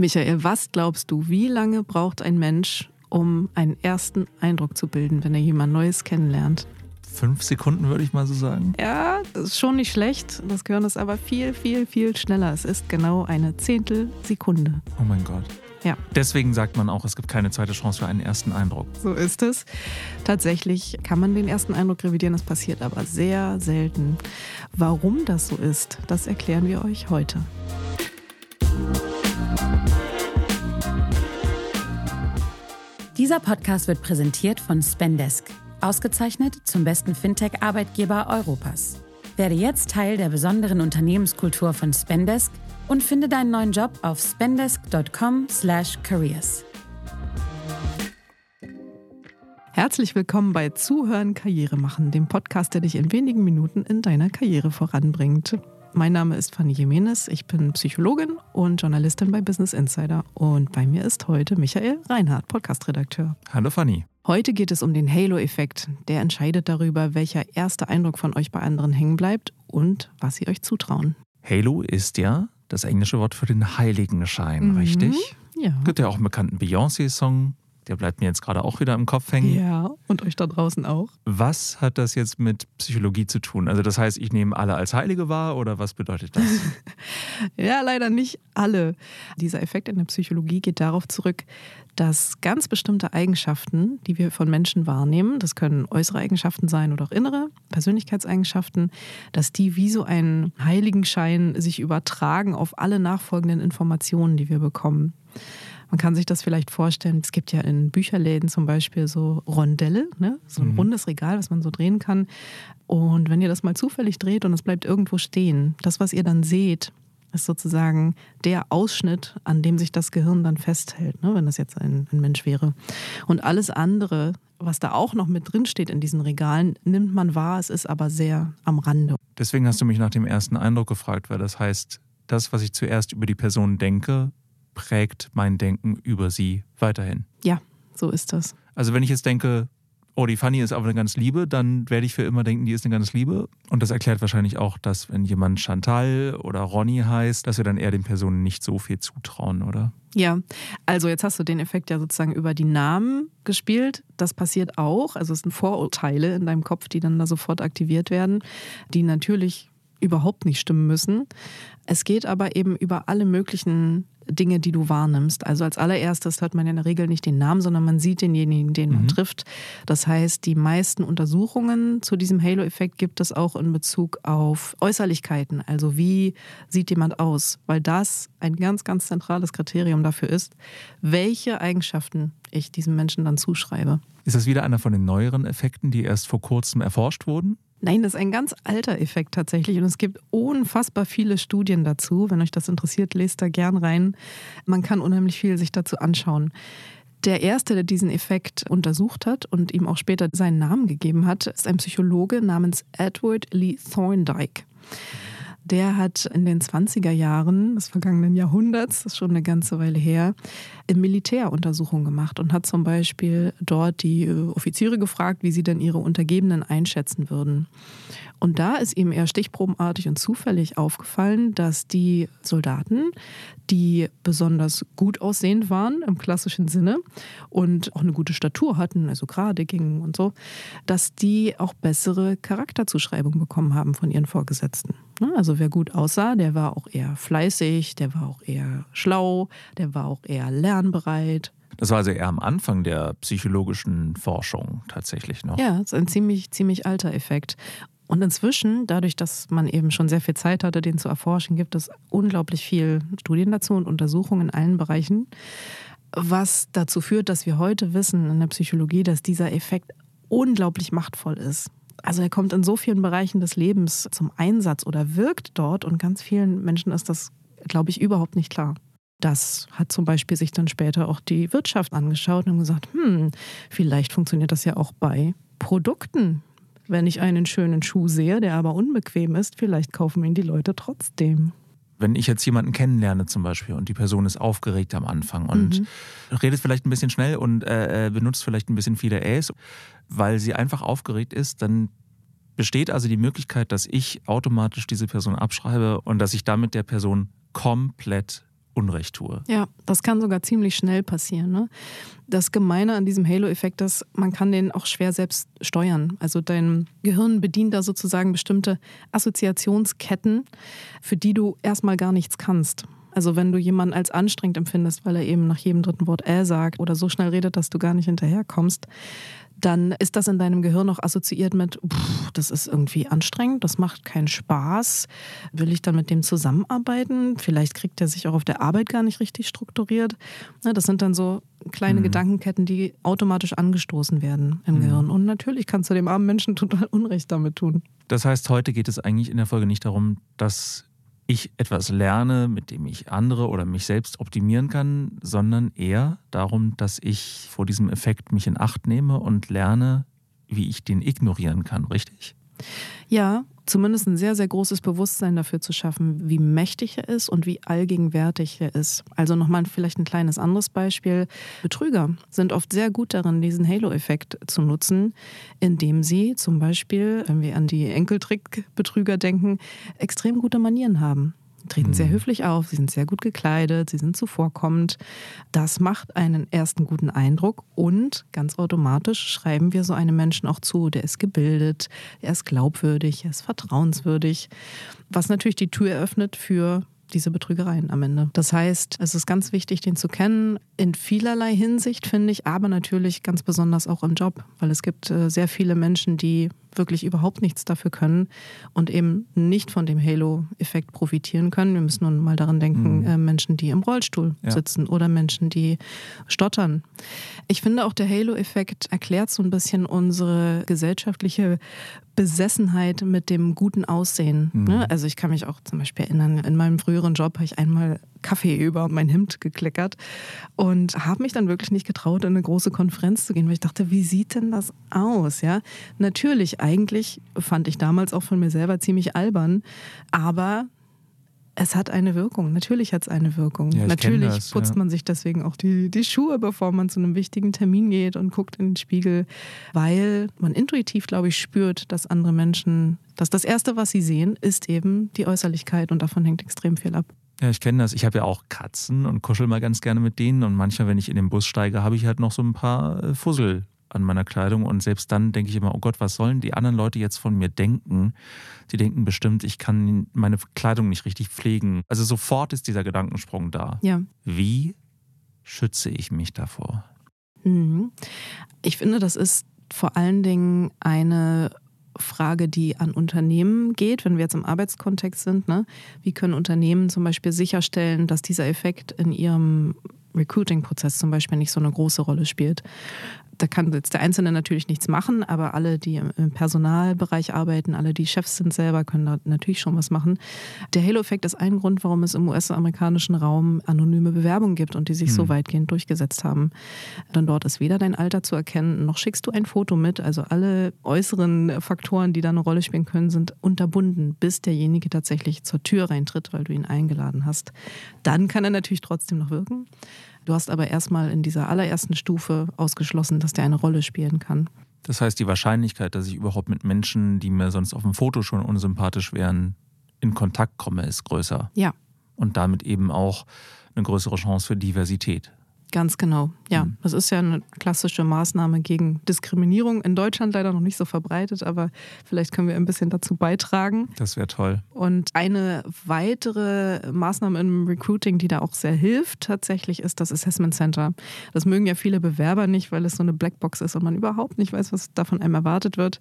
Michael, was glaubst du, wie lange braucht ein Mensch, um einen ersten Eindruck zu bilden, wenn er jemand Neues kennenlernt? Fünf Sekunden würde ich mal so sagen. Ja, das ist schon nicht schlecht. Das Gehirn ist aber viel, viel, viel schneller. Es ist genau eine Zehntelsekunde. Oh mein Gott. Ja. Deswegen sagt man auch, es gibt keine zweite Chance für einen ersten Eindruck. So ist es. Tatsächlich kann man den ersten Eindruck revidieren, das passiert aber sehr selten. Warum das so ist, das erklären wir euch heute. Dieser Podcast wird präsentiert von Spendesk, ausgezeichnet zum besten Fintech-Arbeitgeber Europas. Werde jetzt Teil der besonderen Unternehmenskultur von Spendesk und finde deinen neuen Job auf spendesk.com/careers. Herzlich willkommen bei Zuhören Karriere machen, dem Podcast, der dich in wenigen Minuten in deiner Karriere voranbringt. Mein Name ist Fanny Jimenez, ich bin Psychologin und Journalistin bei Business Insider und bei mir ist heute Michael Reinhardt, Podcastredakteur. Hallo Fanny. Heute geht es um den Halo-Effekt. Der entscheidet darüber, welcher erste Eindruck von euch bei anderen hängen bleibt und was sie euch zutrauen. Halo ist ja das englische Wort für den Heiligenschein, mhm. richtig? Ja. Gibt ja auch einen bekannten Beyoncé-Song, der bleibt mir jetzt gerade auch wieder im Kopf hängen. Ja, und euch da draußen auch. Was hat das jetzt mit Psychologie zu tun? Also das heißt, ich nehme alle als Heilige wahr oder was bedeutet das? ja, leider nicht alle. Dieser Effekt in der Psychologie geht darauf zurück, dass ganz bestimmte Eigenschaften, die wir von Menschen wahrnehmen, das können äußere Eigenschaften sein oder auch innere Persönlichkeitseigenschaften, dass die wie so einen Heiligenschein sich übertragen auf alle nachfolgenden Informationen, die wir bekommen. Man kann sich das vielleicht vorstellen, es gibt ja in Bücherläden zum Beispiel so Rondelle, ne? so ein mhm. rundes Regal, was man so drehen kann. Und wenn ihr das mal zufällig dreht und es bleibt irgendwo stehen, das, was ihr dann seht, ist sozusagen der Ausschnitt, an dem sich das Gehirn dann festhält, ne? wenn das jetzt ein, ein Mensch wäre. Und alles andere, was da auch noch mit drin steht in diesen Regalen, nimmt man wahr, es ist aber sehr am Rande. Deswegen hast du mich nach dem ersten Eindruck gefragt, weil das heißt, das, was ich zuerst über die Person denke, prägt mein Denken über sie weiterhin. Ja, so ist das. Also wenn ich jetzt denke, oh, die Fanny ist aber eine ganz Liebe, dann werde ich für immer denken, die ist eine ganz Liebe. Und das erklärt wahrscheinlich auch, dass wenn jemand Chantal oder Ronny heißt, dass wir dann eher den Personen nicht so viel zutrauen, oder? Ja, also jetzt hast du den Effekt ja sozusagen über die Namen gespielt. Das passiert auch. Also es sind Vorurteile in deinem Kopf, die dann da sofort aktiviert werden, die natürlich überhaupt nicht stimmen müssen. Es geht aber eben über alle möglichen Dinge, die du wahrnimmst. Also als allererstes hört man in der Regel nicht den Namen, sondern man sieht denjenigen, den man mhm. trifft. Das heißt, die meisten Untersuchungen zu diesem Halo-Effekt gibt es auch in Bezug auf Äußerlichkeiten. Also wie sieht jemand aus? Weil das ein ganz, ganz zentrales Kriterium dafür ist, welche Eigenschaften ich diesem Menschen dann zuschreibe. Ist das wieder einer von den neueren Effekten, die erst vor kurzem erforscht wurden? Nein, das ist ein ganz alter Effekt tatsächlich und es gibt unfassbar viele Studien dazu. Wenn euch das interessiert, lest da gern rein. Man kann unheimlich viel sich dazu anschauen. Der erste, der diesen Effekt untersucht hat und ihm auch später seinen Namen gegeben hat, ist ein Psychologe namens Edward Lee Thorndike der hat in den 20er Jahren des vergangenen Jahrhunderts, das ist schon eine ganze Weile her, im Militär Untersuchungen gemacht und hat zum Beispiel dort die äh, Offiziere gefragt, wie sie denn ihre Untergebenen einschätzen würden. Und da ist ihm eher stichprobenartig und zufällig aufgefallen, dass die Soldaten, die besonders gut aussehend waren im klassischen Sinne und auch eine gute Statur hatten, also gerade gingen und so, dass die auch bessere Charakterzuschreibung bekommen haben von ihren Vorgesetzten. Ne? Also wer gut aussah, der war auch eher fleißig, der war auch eher schlau, der war auch eher lernbereit. Das war also eher am Anfang der psychologischen Forschung tatsächlich noch. Ja, das ist ein ziemlich, ziemlich alter Effekt. Und inzwischen, dadurch, dass man eben schon sehr viel Zeit hatte, den zu erforschen, gibt es unglaublich viel Studien dazu und Untersuchungen in allen Bereichen, was dazu führt, dass wir heute wissen in der Psychologie, dass dieser Effekt unglaublich machtvoll ist. Also er kommt in so vielen Bereichen des Lebens zum Einsatz oder wirkt dort und ganz vielen Menschen ist das, glaube ich, überhaupt nicht klar. Das hat zum Beispiel sich dann später auch die Wirtschaft angeschaut und gesagt, hm, vielleicht funktioniert das ja auch bei Produkten, wenn ich einen schönen Schuh sehe, der aber unbequem ist, vielleicht kaufen ihn die Leute trotzdem. Wenn ich jetzt jemanden kennenlerne zum Beispiel und die Person ist aufgeregt am Anfang und mhm. redet vielleicht ein bisschen schnell und äh, äh, benutzt vielleicht ein bisschen viele Äs, weil sie einfach aufgeregt ist, dann besteht also die Möglichkeit, dass ich automatisch diese Person abschreibe und dass ich damit der Person komplett Unrecht tue. Ja, das kann sogar ziemlich schnell passieren. Ne? Das Gemeine an diesem Halo-Effekt ist, man kann den auch schwer selbst steuern. Also dein Gehirn bedient da sozusagen bestimmte Assoziationsketten, für die du erstmal gar nichts kannst. Also wenn du jemanden als anstrengend empfindest, weil er eben nach jedem dritten Wort äh sagt oder so schnell redet, dass du gar nicht hinterherkommst, dann ist das in deinem Gehirn noch assoziiert mit, pff, das ist irgendwie anstrengend, das macht keinen Spaß. Will ich dann mit dem zusammenarbeiten? Vielleicht kriegt er sich auch auf der Arbeit gar nicht richtig strukturiert. Ne, das sind dann so kleine mhm. Gedankenketten, die automatisch angestoßen werden im mhm. Gehirn. Und natürlich kannst du dem armen Menschen total Unrecht damit tun. Das heißt, heute geht es eigentlich in der Folge nicht darum, dass ich etwas lerne, mit dem ich andere oder mich selbst optimieren kann, sondern eher darum, dass ich vor diesem Effekt mich in Acht nehme und lerne, wie ich den ignorieren kann, richtig? Ja, zumindest ein sehr, sehr großes Bewusstsein dafür zu schaffen, wie mächtig er ist und wie allgegenwärtig er ist. Also nochmal vielleicht ein kleines anderes Beispiel. Betrüger sind oft sehr gut darin, diesen Halo-Effekt zu nutzen, indem sie zum Beispiel, wenn wir an die Enkeltrick-Betrüger denken, extrem gute Manieren haben treten sehr mhm. höflich auf, sie sind sehr gut gekleidet, sie sind zuvorkommend. Das macht einen ersten guten Eindruck und ganz automatisch schreiben wir so einem Menschen auch zu, der ist gebildet, er ist glaubwürdig, er ist vertrauenswürdig, was natürlich die Tür eröffnet für diese Betrügereien am Ende. Das heißt, es ist ganz wichtig, den zu kennen, in vielerlei Hinsicht, finde ich, aber natürlich ganz besonders auch im Job, weil es gibt äh, sehr viele Menschen, die wirklich überhaupt nichts dafür können und eben nicht von dem Halo-Effekt profitieren können. Wir müssen nun mal daran denken, mhm. äh, Menschen, die im Rollstuhl ja. sitzen oder Menschen, die stottern. Ich finde auch der Halo-Effekt erklärt so ein bisschen unsere gesellschaftliche Besessenheit mit dem guten Aussehen. Mhm. Ne? Also ich kann mich auch zum Beispiel erinnern, in meinem früheren Job habe ich einmal Kaffee über mein Hemd gekleckert und habe mich dann wirklich nicht getraut, in eine große Konferenz zu gehen, weil ich dachte, wie sieht denn das aus? Ja, natürlich, eigentlich fand ich damals auch von mir selber ziemlich albern, aber es hat eine Wirkung. Natürlich hat es eine Wirkung. Ja, Natürlich das, putzt ja. man sich deswegen auch die, die Schuhe, bevor man zu einem wichtigen Termin geht und guckt in den Spiegel, weil man intuitiv, glaube ich, spürt, dass andere Menschen, dass das Erste, was sie sehen, ist eben die Äußerlichkeit und davon hängt extrem viel ab. Ja, ich kenne das. Ich habe ja auch Katzen und kuschel mal ganz gerne mit denen. Und manchmal, wenn ich in den Bus steige, habe ich halt noch so ein paar äh, Fussel an meiner Kleidung. Und selbst dann denke ich immer, oh Gott, was sollen die anderen Leute jetzt von mir denken? Die denken bestimmt, ich kann meine Kleidung nicht richtig pflegen. Also sofort ist dieser Gedankensprung da. Ja. Wie schütze ich mich davor? Mhm. Ich finde, das ist vor allen Dingen eine Frage, die an Unternehmen geht, wenn wir jetzt im Arbeitskontext sind. Ne? Wie können Unternehmen zum Beispiel sicherstellen, dass dieser Effekt in ihrem Recruiting-Prozess zum Beispiel nicht so eine große Rolle spielt da kann jetzt der Einzelne natürlich nichts machen, aber alle, die im Personalbereich arbeiten, alle, die Chefs sind selber, können da natürlich schon was machen. Der Halo-Effekt ist ein Grund, warum es im US-amerikanischen Raum anonyme Bewerbungen gibt und die sich mhm. so weitgehend durchgesetzt haben. Denn dort ist weder dein Alter zu erkennen, noch schickst du ein Foto mit. Also alle äußeren Faktoren, die da eine Rolle spielen können, sind unterbunden, bis derjenige tatsächlich zur Tür reintritt, weil du ihn eingeladen hast. Dann kann er natürlich trotzdem noch wirken. Du hast aber erstmal in dieser allerersten Stufe ausgeschlossen, dass der eine Rolle spielen kann. Das heißt, die Wahrscheinlichkeit, dass ich überhaupt mit Menschen, die mir sonst auf dem Foto schon unsympathisch wären, in Kontakt komme, ist größer. Ja. Und damit eben auch eine größere Chance für Diversität. Ganz genau, ja. Mhm. Das ist ja eine klassische Maßnahme gegen Diskriminierung. In Deutschland leider noch nicht so verbreitet, aber vielleicht können wir ein bisschen dazu beitragen. Das wäre toll. Und eine weitere Maßnahme im Recruiting, die da auch sehr hilft, tatsächlich ist das Assessment Center. Das mögen ja viele Bewerber nicht, weil es so eine Blackbox ist und man überhaupt nicht weiß, was da von einem erwartet wird.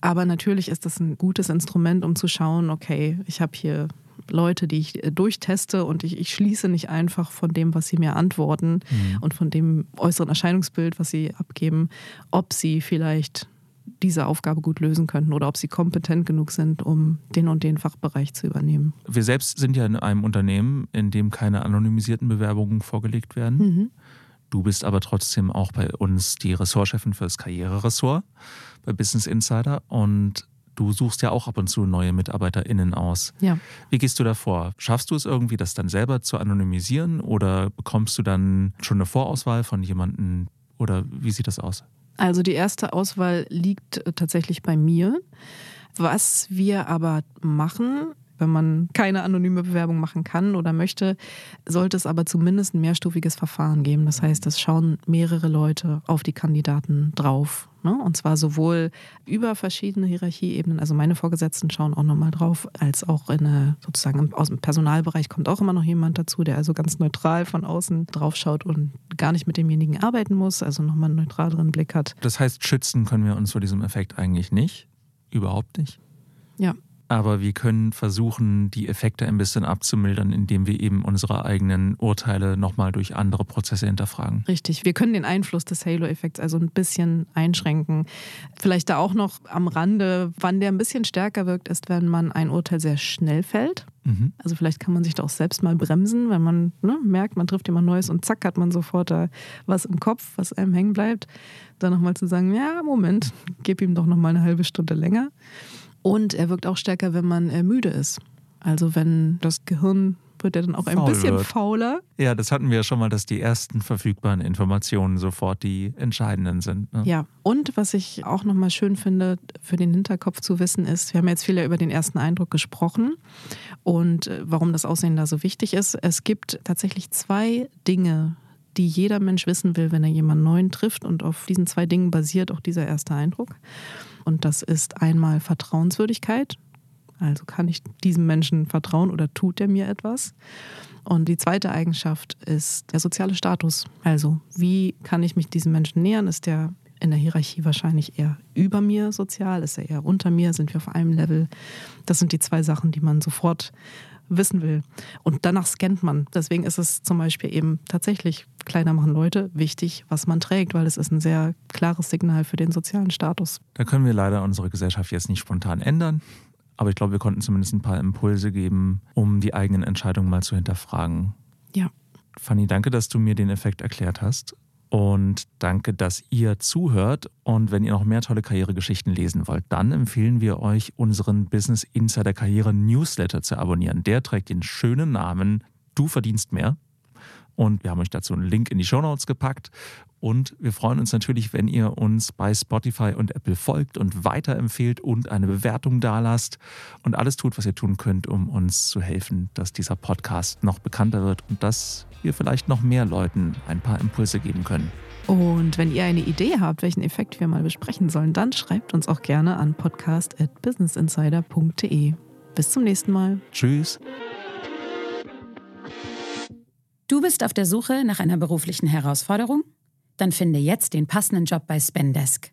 Aber natürlich ist das ein gutes Instrument, um zu schauen, okay, ich habe hier Leute, die ich äh, durchteste und ich, ich schließe nicht einfach von dem, was sie mir antworten mhm. und von dem äußeren Erscheinungsbild, was sie abgeben, ob sie vielleicht diese Aufgabe gut lösen könnten oder ob sie kompetent genug sind, um den und den Fachbereich zu übernehmen. Wir selbst sind ja in einem Unternehmen, in dem keine anonymisierten Bewerbungen vorgelegt werden. Mhm. Du bist aber trotzdem auch bei uns die Ressortchefin für das Karriereressort bei Business Insider und Du suchst ja auch ab und zu neue MitarbeiterInnen aus. Ja. Wie gehst du da vor? Schaffst du es irgendwie, das dann selber zu anonymisieren oder bekommst du dann schon eine Vorauswahl von jemandem oder wie sieht das aus? Also die erste Auswahl liegt äh, tatsächlich bei mir. Was wir aber machen, Wenn man keine anonyme Bewerbung machen kann oder möchte, sollte es aber zumindest ein mehrstufiges Verfahren geben. Das heißt, es schauen mehrere Leute auf die Kandidaten drauf. Ne? Und zwar sowohl über verschiedene Hierarchieebenen, also meine Vorgesetzten schauen auch nochmal drauf, als auch in eine, sozusagen aus dem Personalbereich kommt auch immer noch jemand dazu, der also ganz neutral von außen drauf schaut und gar nicht mit demjenigen arbeiten muss, also nochmal einen neutraleren Blick hat. Das heißt, schützen können wir uns vor diesem Effekt eigentlich nicht. Überhaupt nicht. Ja, aber wir können versuchen, die Effekte ein bisschen abzumildern, indem wir eben unsere eigenen Urteile nochmal durch andere Prozesse hinterfragen. Richtig, wir können den Einfluss des Halo-Effekts also ein bisschen einschränken. Vielleicht da auch noch am Rande, wann der ein bisschen stärker wirkt, ist, wenn man ein Urteil sehr schnell fällt. Mhm. Also vielleicht kann man sich da auch selbst mal bremsen, wenn man ne, merkt, man trifft jemand Neues und zack hat man sofort da was im Kopf, was einem hängen bleibt. Dann nochmal zu sagen, ja, Moment, gib ihm doch nochmal eine halbe Stunde länger. Und er wirkt auch stärker, wenn man äh, müde ist. Also wenn das Gehirn wird er dann auch ein Faul bisschen wird. fauler. Ja, das hatten wir ja schon mal, dass die ersten verfügbaren Informationen sofort die entscheidenden sind. Ne? Ja, und was ich auch nochmal schön finde, für den Hinterkopf zu wissen ist, wir haben jetzt viel über den ersten Eindruck gesprochen und äh, warum das Aussehen da so wichtig ist. Es gibt tatsächlich zwei Dinge, die jeder Mensch wissen will, wenn er jemanden neuen trifft und auf diesen zwei Dingen basiert auch dieser erste Eindruck. Und das ist einmal Vertrauenswürdigkeit. Also kann ich diesem Menschen vertrauen oder tut er mir etwas? Und die zweite Eigenschaft ist der soziale Status. Also wie kann ich mich diesem Menschen nähern? Ist der in der Hierarchie wahrscheinlich eher über mir sozial? Ist er eher unter mir? Sind wir auf einem Level? Das sind die zwei Sachen, die man sofort wissen will. Und danach scannt man. Deswegen ist es zum Beispiel eben tatsächlich, kleiner machen Leute, wichtig, was man trägt, weil es ist ein sehr klares Signal für den sozialen Status. Da können wir leider unsere Gesellschaft jetzt nicht spontan ändern. Aber ich glaube, wir konnten zumindest ein paar Impulse geben, um die eigenen Entscheidungen mal zu hinterfragen. Ja. Fanny, danke, dass du mir den Effekt erklärt hast. Und danke, dass ihr zuhört. Und wenn ihr noch mehr tolle Karrieregeschichten lesen wollt, dann empfehlen wir euch, unseren Business Insider Karriere Newsletter zu abonnieren. Der trägt den schönen Namen Du verdienst mehr. Und wir haben euch dazu einen Link in die Show Notes gepackt. Und wir freuen uns natürlich, wenn ihr uns bei Spotify und Apple folgt und weiterempfehlt und eine Bewertung dalasst und alles tut, was ihr tun könnt, um uns zu helfen, dass dieser Podcast noch bekannter wird und dass wir vielleicht noch mehr Leuten ein paar Impulse geben können. Und wenn ihr eine Idee habt, welchen Effekt wir mal besprechen sollen, dann schreibt uns auch gerne an podcast.businessinsider.de. Bis zum nächsten Mal. Tschüss. Du bist auf der Suche nach einer beruflichen Herausforderung? Dann finde jetzt den passenden Job bei Spendesk.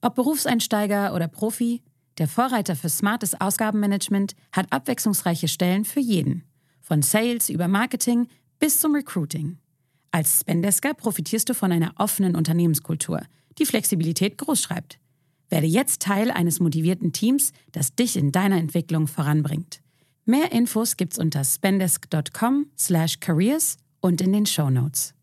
Ob Berufseinsteiger oder Profi, der Vorreiter für smartes Ausgabenmanagement hat abwechslungsreiche Stellen für jeden. Von Sales über Marketing bis zum Recruiting. Als Spendesker profitierst du von einer offenen Unternehmenskultur, die Flexibilität großschreibt. Werde jetzt Teil eines motivierten Teams, das dich in deiner Entwicklung voranbringt. Mehr Infos gibt's unter spendesk.com/careers und in den Show Notes.